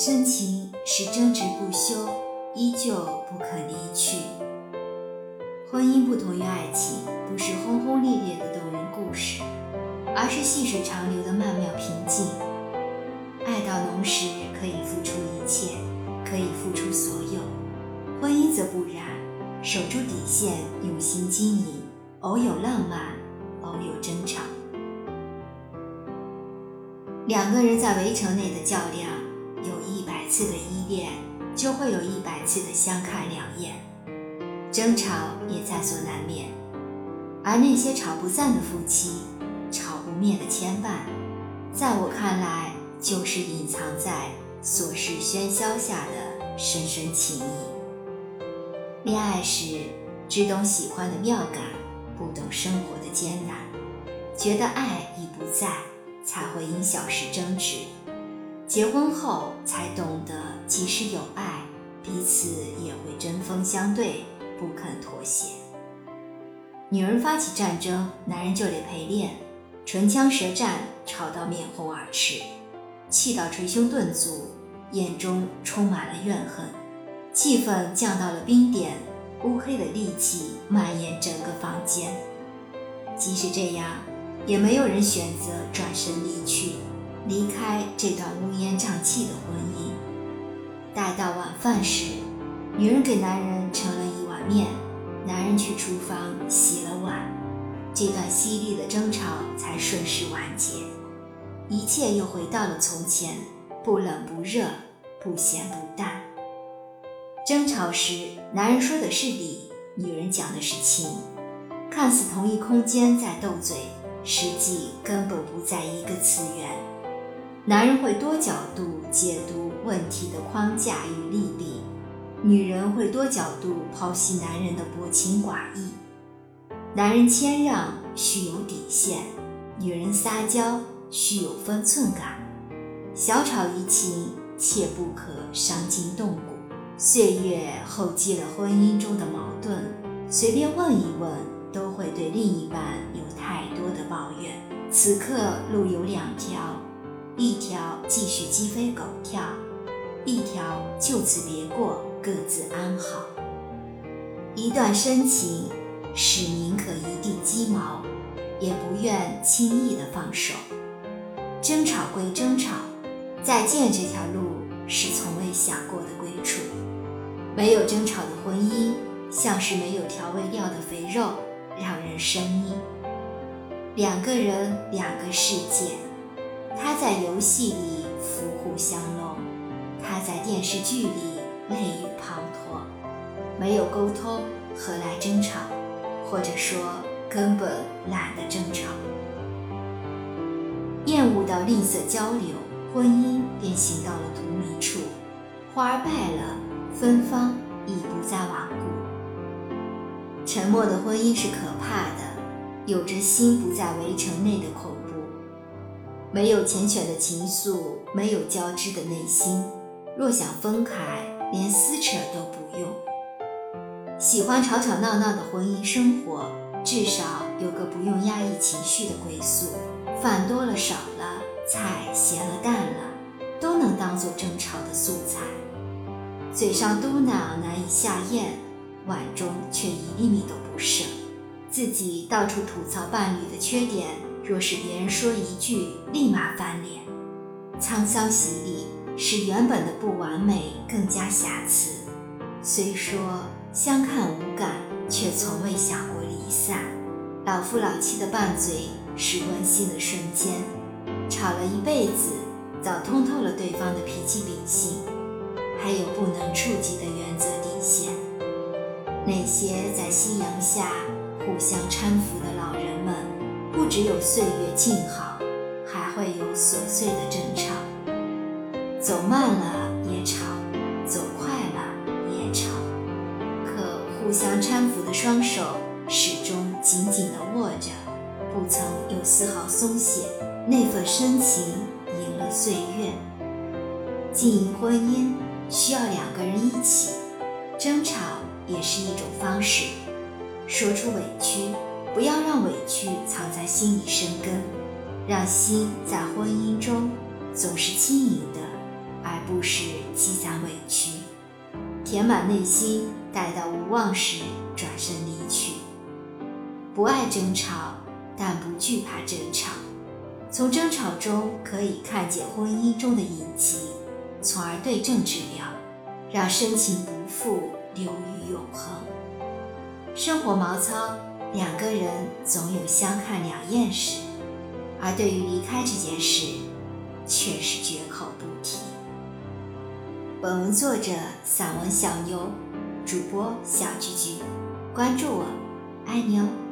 深情是争执不休，依旧不可离去。婚姻不同于爱情，不是轰轰烈烈的动人故事，而是细水长流的曼妙平静。爱到浓时，可以付出一切，可以付出所有；婚姻则不然，守住底线，用心经营，偶有浪漫，偶有争吵。两个人在围城内的较量，次的依恋，就会有一百次的相看两厌，争吵也在所难免。而那些吵不散的夫妻，吵不灭的牵绊，在我看来，就是隐藏在琐事喧嚣下的深深情谊。恋爱时，只懂喜欢的妙感，不懂生活的艰难，觉得爱已不在。才会因小事争执，结婚后才懂得，即使有爱，彼此也会针锋相对，不肯妥协。女人发起战争，男人就得陪练，唇枪舌战，吵到面红耳赤，气到捶胸顿足，眼中充满了怨恨，气氛降到了冰点，乌黑的戾气蔓延整个房间。即使这样。也没有人选择转身离去，离开这段乌烟瘴气的婚姻。待到晚饭时，女人给男人盛了一碗面，男人去厨房洗了碗，这段犀利的争吵才顺势完结，一切又回到了从前，不冷不热，不咸不淡。争吵时，男人说的是理，女人讲的是情，看似同一空间在斗嘴。实际根本不在一个次元。男人会多角度解读问题的框架与利弊，女人会多角度剖析男人的薄情寡义。男人谦让需有底线，女人撒娇需有分寸感。小吵怡情，切不可伤筋动骨。岁月厚积了婚姻中的矛盾，随便问一问。都会对另一半有太多的抱怨。此刻路有两条，一条继续鸡飞狗跳，一条就此别过，各自安好。一段深情是宁可一地鸡毛，也不愿轻易的放手。争吵归争吵，再见这条路是从未想过的归处。没有争吵的婚姻，像是没有调味料的肥肉。让人生腻。两个人，两个世界。他在游戏里伏虎相龙，他在电视剧里泪雨滂沱。没有沟通，何来争吵？或者说，根本懒得争吵。厌恶到吝啬交流，婚姻便行到了荼蘼处。花儿败了，芬芳已不再顽固。沉默的婚姻是可怕的，有着心不在围城内的恐惧。没有缱绻的情愫，没有交织的内心。若想分开，连撕扯都不用。喜欢吵吵闹闹的婚姻生活，至少有个不用压抑情绪的归宿。饭多了少了，菜咸了淡了，都能当做争吵的素材。嘴上嘟囔难以下咽。碗中却一粒米都不剩，自己到处吐槽伴侣的缺点，若是别人说一句，立马翻脸。沧桑洗礼，使原本的不完美更加瑕疵。虽说相看无感，却从未想过离散。老夫老妻的拌嘴是温馨的瞬间，吵了一辈子，早通透了对方的脾气秉性，还有不能触及的原则底线。那些在夕阳下互相搀扶的，不只有岁月静好，还会有琐碎的争吵。走慢了也吵，走快了也吵，可互相搀扶的双手始终紧紧地握着，不曾有丝毫松懈。那份深情赢了岁月。经营婚姻需要两个人一起，争吵。也是一种方式，说出委屈，不要让委屈藏在心里生根，让心在婚姻中总是轻盈的，而不是积攒委屈，填满内心，待到无望时转身离去。不爱争吵，但不惧怕争吵。从争吵中可以看见婚姻中的隐疾，从而对症治疗，让深情不负流于永恒。生活毛糙，两个人总有相看两厌时，而对于离开这件事，却是绝口不提。本文作者散文小牛，主播小菊菊，关注我，爱你哦。